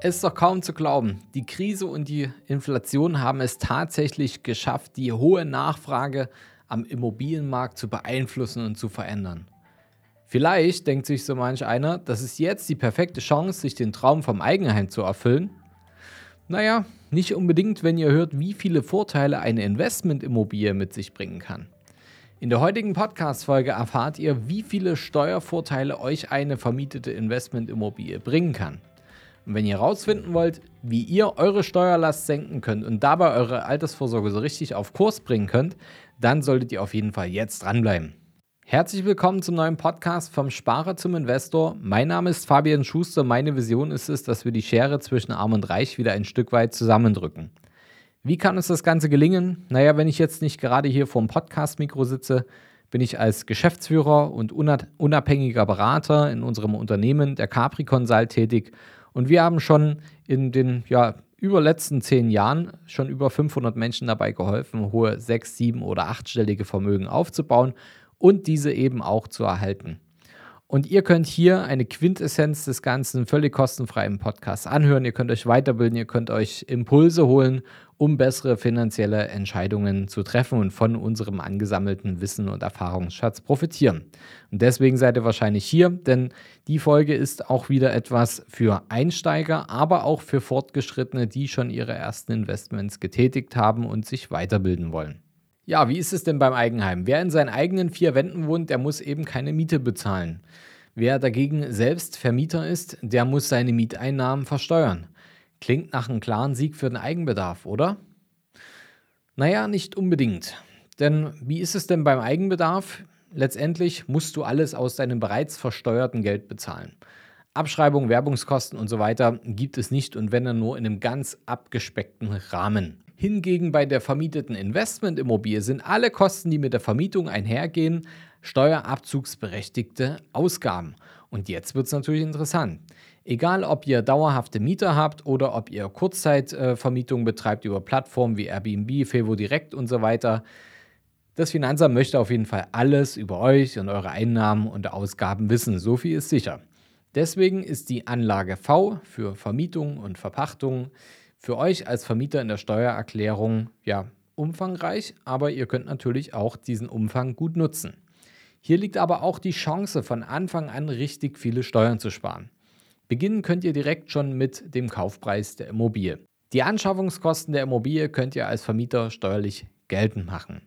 Es ist doch kaum zu glauben. Die Krise und die Inflation haben es tatsächlich geschafft, die hohe Nachfrage am Immobilienmarkt zu beeinflussen und zu verändern. Vielleicht denkt sich so manch einer, das ist jetzt die perfekte Chance, sich den Traum vom Eigenheim zu erfüllen. Naja, nicht unbedingt, wenn ihr hört, wie viele Vorteile eine Investmentimmobilie mit sich bringen kann. In der heutigen Podcast-Folge erfahrt ihr, wie viele Steuervorteile euch eine vermietete Investmentimmobilie bringen kann. Und wenn ihr herausfinden wollt, wie ihr eure Steuerlast senken könnt und dabei eure Altersvorsorge so richtig auf Kurs bringen könnt, dann solltet ihr auf jeden Fall jetzt dranbleiben. Herzlich willkommen zum neuen Podcast vom Sparer zum Investor. Mein Name ist Fabian Schuster. Meine Vision ist es, dass wir die Schere zwischen Arm und Reich wieder ein Stück weit zusammendrücken. Wie kann uns das Ganze gelingen? Naja, wenn ich jetzt nicht gerade hier vor dem Podcast-Mikro sitze, bin ich als Geschäftsführer und unabhängiger Berater in unserem Unternehmen, der Capri Consult, tätig und wir haben schon in den ja, überletzten zehn Jahren schon über 500 Menschen dabei geholfen, hohe sechs-, sieben- oder achtstellige Vermögen aufzubauen und diese eben auch zu erhalten. Und ihr könnt hier eine Quintessenz des Ganzen völlig kostenfrei im Podcast anhören. Ihr könnt euch weiterbilden, ihr könnt euch Impulse holen, um bessere finanzielle Entscheidungen zu treffen und von unserem angesammelten Wissen und Erfahrungsschatz profitieren. Und deswegen seid ihr wahrscheinlich hier, denn die Folge ist auch wieder etwas für Einsteiger, aber auch für Fortgeschrittene, die schon ihre ersten Investments getätigt haben und sich weiterbilden wollen. Ja, wie ist es denn beim Eigenheim? Wer in seinen eigenen vier Wänden wohnt, der muss eben keine Miete bezahlen. Wer dagegen selbst Vermieter ist, der muss seine Mieteinnahmen versteuern. Klingt nach einem klaren Sieg für den Eigenbedarf, oder? Naja, nicht unbedingt. Denn wie ist es denn beim Eigenbedarf? Letztendlich musst du alles aus deinem bereits versteuerten Geld bezahlen. Abschreibung, Werbungskosten und so weiter gibt es nicht und wenn dann nur in einem ganz abgespeckten Rahmen. Hingegen bei der vermieteten Investmentimmobilie sind alle Kosten, die mit der Vermietung einhergehen, steuerabzugsberechtigte Ausgaben. Und jetzt wird es natürlich interessant. Egal, ob ihr dauerhafte Mieter habt oder ob ihr Kurzzeitvermietung betreibt über Plattformen wie Airbnb, Fevo Direct und so weiter, das Finanzamt möchte auf jeden Fall alles über euch und eure Einnahmen und Ausgaben wissen. So viel ist sicher. Deswegen ist die Anlage V für Vermietung und Verpachtung für euch als Vermieter in der Steuererklärung ja umfangreich, aber ihr könnt natürlich auch diesen Umfang gut nutzen. Hier liegt aber auch die Chance, von Anfang an richtig viele Steuern zu sparen. Beginnen könnt ihr direkt schon mit dem Kaufpreis der Immobilie. Die Anschaffungskosten der Immobilie könnt ihr als Vermieter steuerlich geltend machen.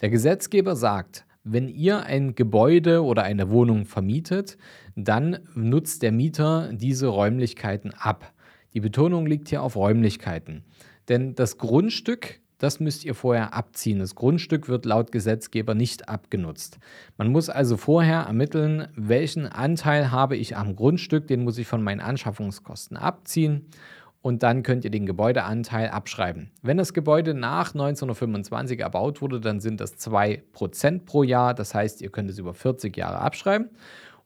Der Gesetzgeber sagt, wenn ihr ein Gebäude oder eine Wohnung vermietet, dann nutzt der Mieter diese Räumlichkeiten ab. Die Betonung liegt hier auf Räumlichkeiten. Denn das Grundstück, das müsst ihr vorher abziehen. Das Grundstück wird laut Gesetzgeber nicht abgenutzt. Man muss also vorher ermitteln, welchen Anteil habe ich am Grundstück, den muss ich von meinen Anschaffungskosten abziehen und dann könnt ihr den Gebäudeanteil abschreiben. Wenn das Gebäude nach 1925 erbaut wurde, dann sind das 2% pro Jahr. Das heißt, ihr könnt es über 40 Jahre abschreiben.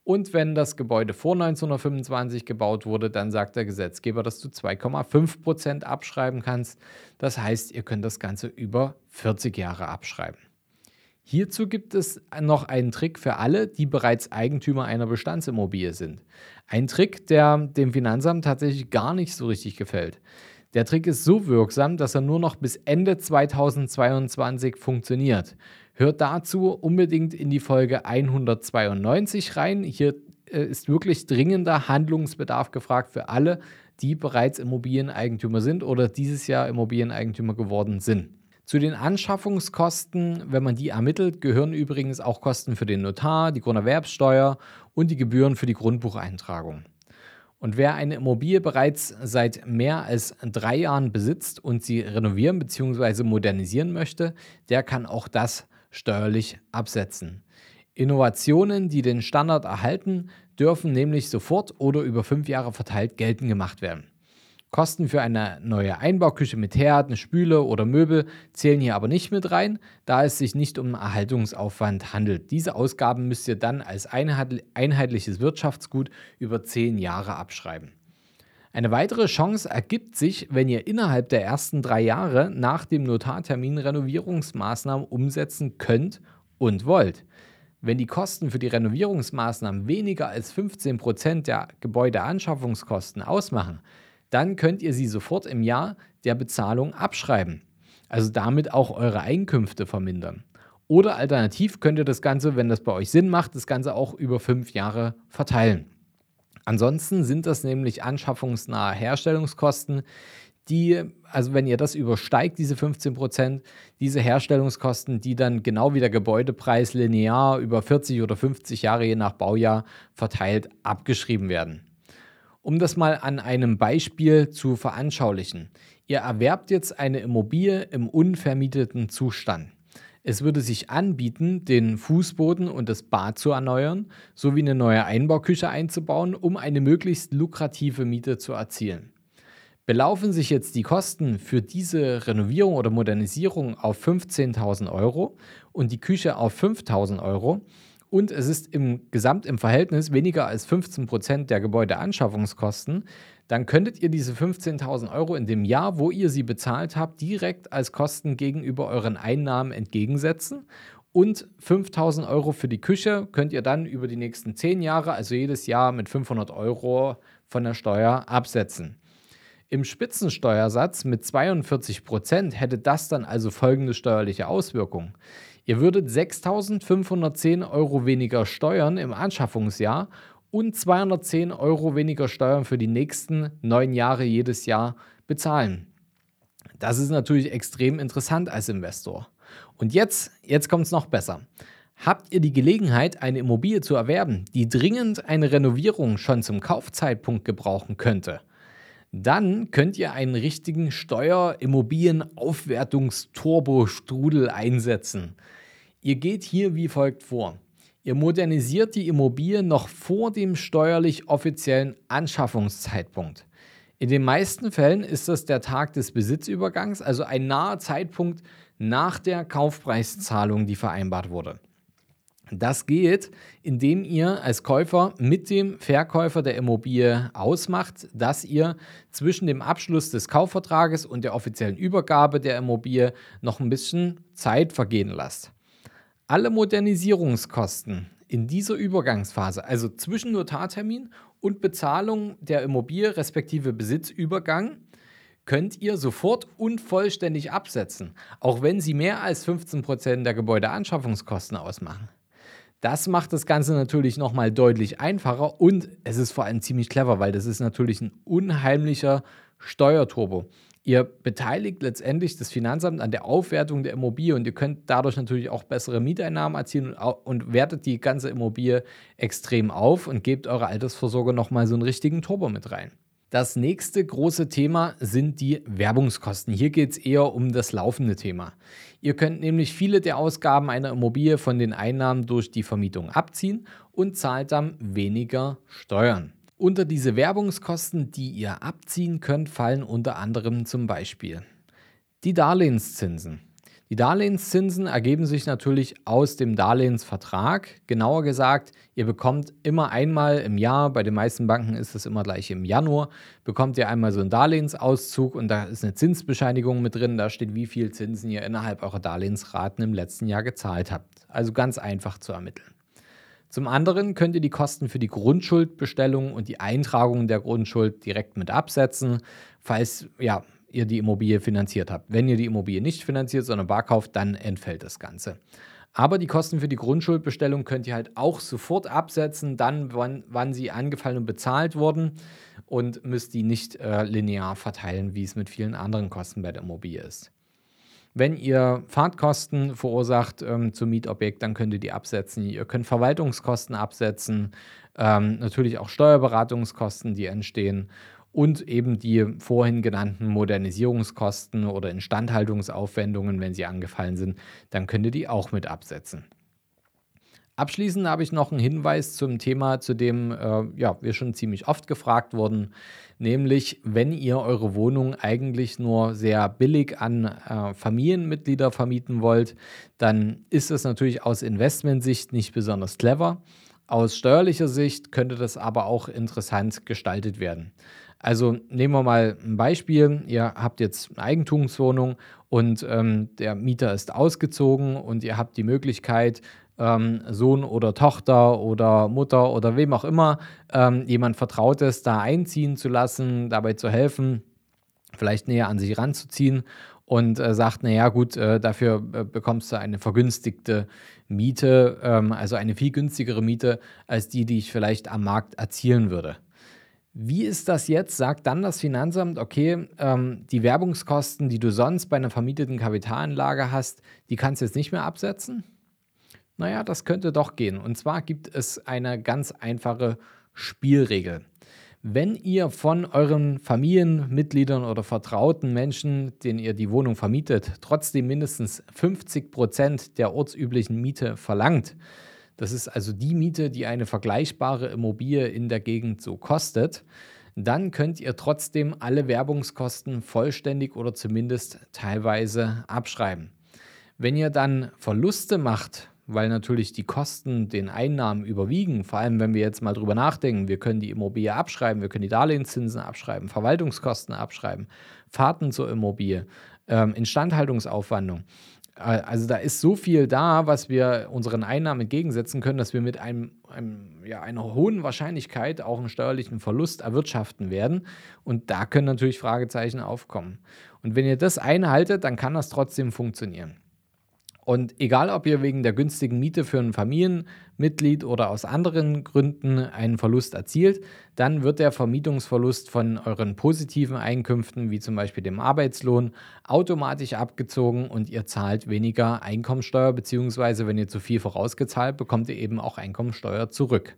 Und wenn das Gebäude vor 1925 gebaut wurde, dann sagt der Gesetzgeber, dass du 2,5 Prozent abschreiben kannst. Das heißt, ihr könnt das Ganze über 40 Jahre abschreiben. Hierzu gibt es noch einen Trick für alle, die bereits Eigentümer einer Bestandsimmobilie sind. Ein Trick, der dem Finanzamt tatsächlich gar nicht so richtig gefällt. Der Trick ist so wirksam, dass er nur noch bis Ende 2022 funktioniert. Hört dazu unbedingt in die Folge 192 rein. Hier äh, ist wirklich dringender Handlungsbedarf gefragt für alle, die bereits Immobilieneigentümer sind oder dieses Jahr Immobilieneigentümer geworden sind. Zu den Anschaffungskosten, wenn man die ermittelt, gehören übrigens auch Kosten für den Notar, die Grunderwerbsteuer und die Gebühren für die Grundbucheintragung. Und wer eine Immobilie bereits seit mehr als drei Jahren besitzt und sie renovieren bzw. modernisieren möchte, der kann auch das steuerlich absetzen. Innovationen, die den Standard erhalten, dürfen nämlich sofort oder über fünf Jahre verteilt geltend gemacht werden. Kosten für eine neue Einbauküche mit Herd, eine Spüle oder Möbel zählen hier aber nicht mit rein, da es sich nicht um Erhaltungsaufwand handelt. Diese Ausgaben müsst ihr dann als einheitliches Wirtschaftsgut über zehn Jahre abschreiben. Eine weitere Chance ergibt sich, wenn ihr innerhalb der ersten drei Jahre nach dem Notartermin Renovierungsmaßnahmen umsetzen könnt und wollt. Wenn die Kosten für die Renovierungsmaßnahmen weniger als 15% der Gebäudeanschaffungskosten ausmachen, dann könnt ihr sie sofort im Jahr der Bezahlung abschreiben. Also damit auch eure Einkünfte vermindern. Oder alternativ könnt ihr das Ganze, wenn das bei euch Sinn macht, das Ganze auch über fünf Jahre verteilen. Ansonsten sind das nämlich anschaffungsnahe Herstellungskosten, die, also wenn ihr das übersteigt, diese 15 Prozent, diese Herstellungskosten, die dann genau wie der Gebäudepreis linear über 40 oder 50 Jahre je nach Baujahr verteilt abgeschrieben werden. Um das mal an einem Beispiel zu veranschaulichen. Ihr erwerbt jetzt eine Immobilie im unvermieteten Zustand. Es würde sich anbieten, den Fußboden und das Bad zu erneuern, sowie eine neue Einbauküche einzubauen, um eine möglichst lukrative Miete zu erzielen. Belaufen sich jetzt die Kosten für diese Renovierung oder Modernisierung auf 15.000 Euro und die Küche auf 5.000 Euro und es ist im Gesamt im Verhältnis weniger als 15 Prozent der Gebäudeanschaffungskosten, dann könntet ihr diese 15.000 Euro in dem Jahr, wo ihr sie bezahlt habt, direkt als Kosten gegenüber euren Einnahmen entgegensetzen. Und 5000 Euro für die Küche könnt ihr dann über die nächsten 10 Jahre, also jedes Jahr mit 500 Euro von der Steuer absetzen. Im Spitzensteuersatz mit 42 Prozent hätte das dann also folgende steuerliche Auswirkungen. Ihr würdet 6.510 Euro weniger Steuern im Anschaffungsjahr und 210 Euro weniger Steuern für die nächsten neun Jahre jedes Jahr bezahlen. Das ist natürlich extrem interessant als Investor. Und jetzt, jetzt kommt es noch besser. Habt ihr die Gelegenheit, eine Immobilie zu erwerben, die dringend eine Renovierung schon zum Kaufzeitpunkt gebrauchen könnte? Dann könnt ihr einen richtigen Steuer-Immobilien-Aufwertungs-Turbo-Strudel einsetzen. Ihr geht hier wie folgt vor. Ihr modernisiert die Immobilie noch vor dem steuerlich offiziellen Anschaffungszeitpunkt. In den meisten Fällen ist das der Tag des Besitzübergangs, also ein naher Zeitpunkt nach der Kaufpreiszahlung, die vereinbart wurde. Das geht, indem ihr als Käufer mit dem Verkäufer der Immobilie ausmacht, dass ihr zwischen dem Abschluss des Kaufvertrages und der offiziellen Übergabe der Immobilie noch ein bisschen Zeit vergehen lasst. Alle Modernisierungskosten in dieser Übergangsphase, also zwischen Notartermin und Bezahlung der Immobilie respektive Besitzübergang, könnt ihr sofort und vollständig absetzen, auch wenn sie mehr als 15% der Gebäudeanschaffungskosten ausmachen. Das macht das Ganze natürlich nochmal deutlich einfacher und es ist vor allem ziemlich clever, weil das ist natürlich ein unheimlicher Steuerturbo. Ihr beteiligt letztendlich das Finanzamt an der Aufwertung der Immobilie und ihr könnt dadurch natürlich auch bessere Mieteinnahmen erzielen und, wertet die ganze Immobilie extrem auf und gebt eurer Altersvorsorge nochmal so einen richtigen Turbo mit rein. Das nächste große Thema sind die Werbungskosten. Hier geht es eher um das laufende Thema. Ihr könnt nämlich viele der Ausgaben einer Immobilie von den Einnahmen durch die Vermietung abziehen und zahlt dann weniger Steuern. Unter diese Werbungskosten, die ihr abziehen könnt, fallen unter anderem zum Beispiel die Darlehenszinsen. Die Darlehenszinsen ergeben sich natürlich aus dem Darlehensvertrag. Genauer gesagt, ihr bekommt immer einmal im Jahr, bei den meisten Banken ist es immer gleich im Januar, bekommt ihr einmal so einen Darlehensauszug und da ist eine Zinsbescheinigung mit drin. Da steht, wie viel Zinsen ihr innerhalb eurer Darlehensraten im letzten Jahr gezahlt habt. Also ganz einfach zu ermitteln. Zum anderen könnt ihr die Kosten für die Grundschuldbestellung und die Eintragung der Grundschuld direkt mit absetzen, falls ja, ihr die Immobilie finanziert habt. Wenn ihr die Immobilie nicht finanziert, sondern bar kauft, dann entfällt das Ganze. Aber die Kosten für die Grundschuldbestellung könnt ihr halt auch sofort absetzen, dann, wann, wann sie angefallen und bezahlt wurden und müsst die nicht äh, linear verteilen, wie es mit vielen anderen Kosten bei der Immobilie ist. Wenn ihr Fahrtkosten verursacht ähm, zum Mietobjekt, dann könnt ihr die absetzen. Ihr könnt Verwaltungskosten absetzen, ähm, natürlich auch Steuerberatungskosten, die entstehen und eben die vorhin genannten Modernisierungskosten oder Instandhaltungsaufwendungen, wenn sie angefallen sind, dann könnt ihr die auch mit absetzen. Abschließend habe ich noch einen Hinweis zum Thema, zu dem äh, ja, wir schon ziemlich oft gefragt wurden, nämlich wenn ihr eure Wohnung eigentlich nur sehr billig an äh, Familienmitglieder vermieten wollt, dann ist das natürlich aus Investmentsicht nicht besonders clever. Aus steuerlicher Sicht könnte das aber auch interessant gestaltet werden. Also nehmen wir mal ein Beispiel. Ihr habt jetzt eine Eigentumswohnung und ähm, der Mieter ist ausgezogen und ihr habt die Möglichkeit, ähm, Sohn oder Tochter oder Mutter oder wem auch immer, ähm, jemand Vertrautes da einziehen zu lassen, dabei zu helfen, vielleicht näher an sich ranzuziehen und äh, sagt, naja gut, äh, dafür äh, bekommst du eine vergünstigte Miete, ähm, also eine viel günstigere Miete als die, die ich vielleicht am Markt erzielen würde. Wie ist das jetzt? Sagt dann das Finanzamt, okay, ähm, die Werbungskosten, die du sonst bei einer vermieteten Kapitalanlage hast, die kannst du jetzt nicht mehr absetzen? Naja, das könnte doch gehen. Und zwar gibt es eine ganz einfache Spielregel. Wenn ihr von euren Familienmitgliedern oder vertrauten Menschen, denen ihr die Wohnung vermietet, trotzdem mindestens 50 Prozent der ortsüblichen Miete verlangt, das ist also die Miete, die eine vergleichbare Immobilie in der Gegend so kostet. Dann könnt ihr trotzdem alle Werbungskosten vollständig oder zumindest teilweise abschreiben. Wenn ihr dann Verluste macht, weil natürlich die Kosten den Einnahmen überwiegen, vor allem wenn wir jetzt mal drüber nachdenken, wir können die Immobilie abschreiben, wir können die Darlehenszinsen abschreiben, Verwaltungskosten abschreiben, Fahrten zur Immobilie, ähm, Instandhaltungsaufwandung. Äh, also da ist so viel da, was wir unseren Einnahmen entgegensetzen können, dass wir mit einem, einem, ja, einer hohen Wahrscheinlichkeit auch einen steuerlichen Verlust erwirtschaften werden. Und da können natürlich Fragezeichen aufkommen. Und wenn ihr das einhaltet, dann kann das trotzdem funktionieren. Und egal, ob ihr wegen der günstigen Miete für ein Familienmitglied oder aus anderen Gründen einen Verlust erzielt, dann wird der Vermietungsverlust von euren positiven Einkünften, wie zum Beispiel dem Arbeitslohn, automatisch abgezogen und ihr zahlt weniger Einkommensteuer, beziehungsweise wenn ihr zu viel vorausgezahlt, bekommt ihr eben auch Einkommensteuer zurück.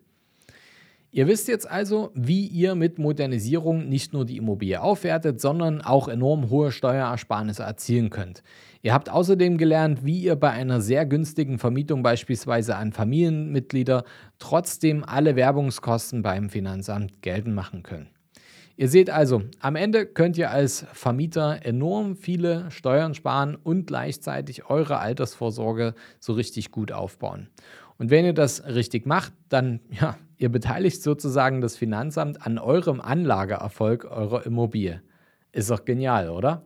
Ihr wisst jetzt also, wie ihr mit Modernisierung nicht nur die Immobilie aufwertet, sondern auch enorm hohe Steuerersparnisse erzielen könnt. Ihr habt außerdem gelernt, wie ihr bei einer sehr günstigen Vermietung beispielsweise an Familienmitglieder trotzdem alle Werbungskosten beim Finanzamt geltend machen könnt. Ihr seht also, am Ende könnt ihr als Vermieter enorm viele Steuern sparen und gleichzeitig eure Altersvorsorge so richtig gut aufbauen. Und wenn ihr das richtig macht, dann ja, Ihr beteiligt sozusagen das Finanzamt an eurem Anlageerfolg eurer Immobilie. Ist doch genial, oder?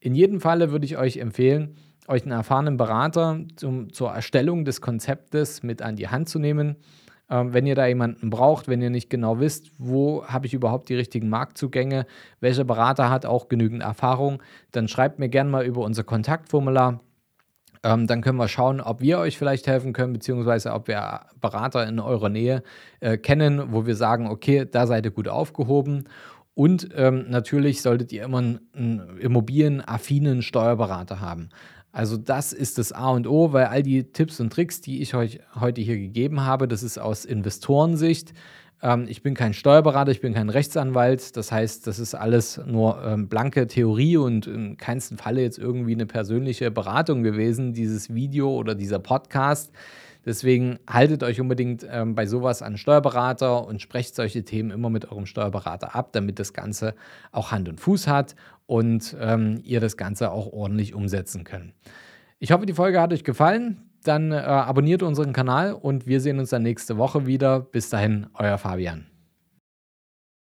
In jedem Falle würde ich euch empfehlen, euch einen erfahrenen Berater zum, zur Erstellung des Konzeptes mit an die Hand zu nehmen. Ähm, wenn ihr da jemanden braucht, wenn ihr nicht genau wisst, wo habe ich überhaupt die richtigen Marktzugänge, welcher Berater hat auch genügend Erfahrung, dann schreibt mir gerne mal über unser Kontaktformular. Ähm, dann können wir schauen, ob wir euch vielleicht helfen können, beziehungsweise ob wir Berater in eurer Nähe äh, kennen, wo wir sagen, okay, da seid ihr gut aufgehoben. Und ähm, natürlich solltet ihr immer einen, einen immobilienaffinen Steuerberater haben. Also das ist das A und O, weil all die Tipps und Tricks, die ich euch heute hier gegeben habe, das ist aus Investorensicht. Ähm, ich bin kein Steuerberater, ich bin kein Rechtsanwalt. Das heißt, das ist alles nur ähm, blanke Theorie und in keinem Falle jetzt irgendwie eine persönliche Beratung gewesen, dieses Video oder dieser Podcast. Deswegen haltet euch unbedingt ähm, bei sowas an Steuerberater und sprecht solche Themen immer mit eurem Steuerberater ab, damit das Ganze auch Hand und Fuß hat und ähm, ihr das Ganze auch ordentlich umsetzen könnt. Ich hoffe, die Folge hat euch gefallen dann äh, abonniert unseren Kanal und wir sehen uns dann nächste Woche wieder. Bis dahin, euer Fabian.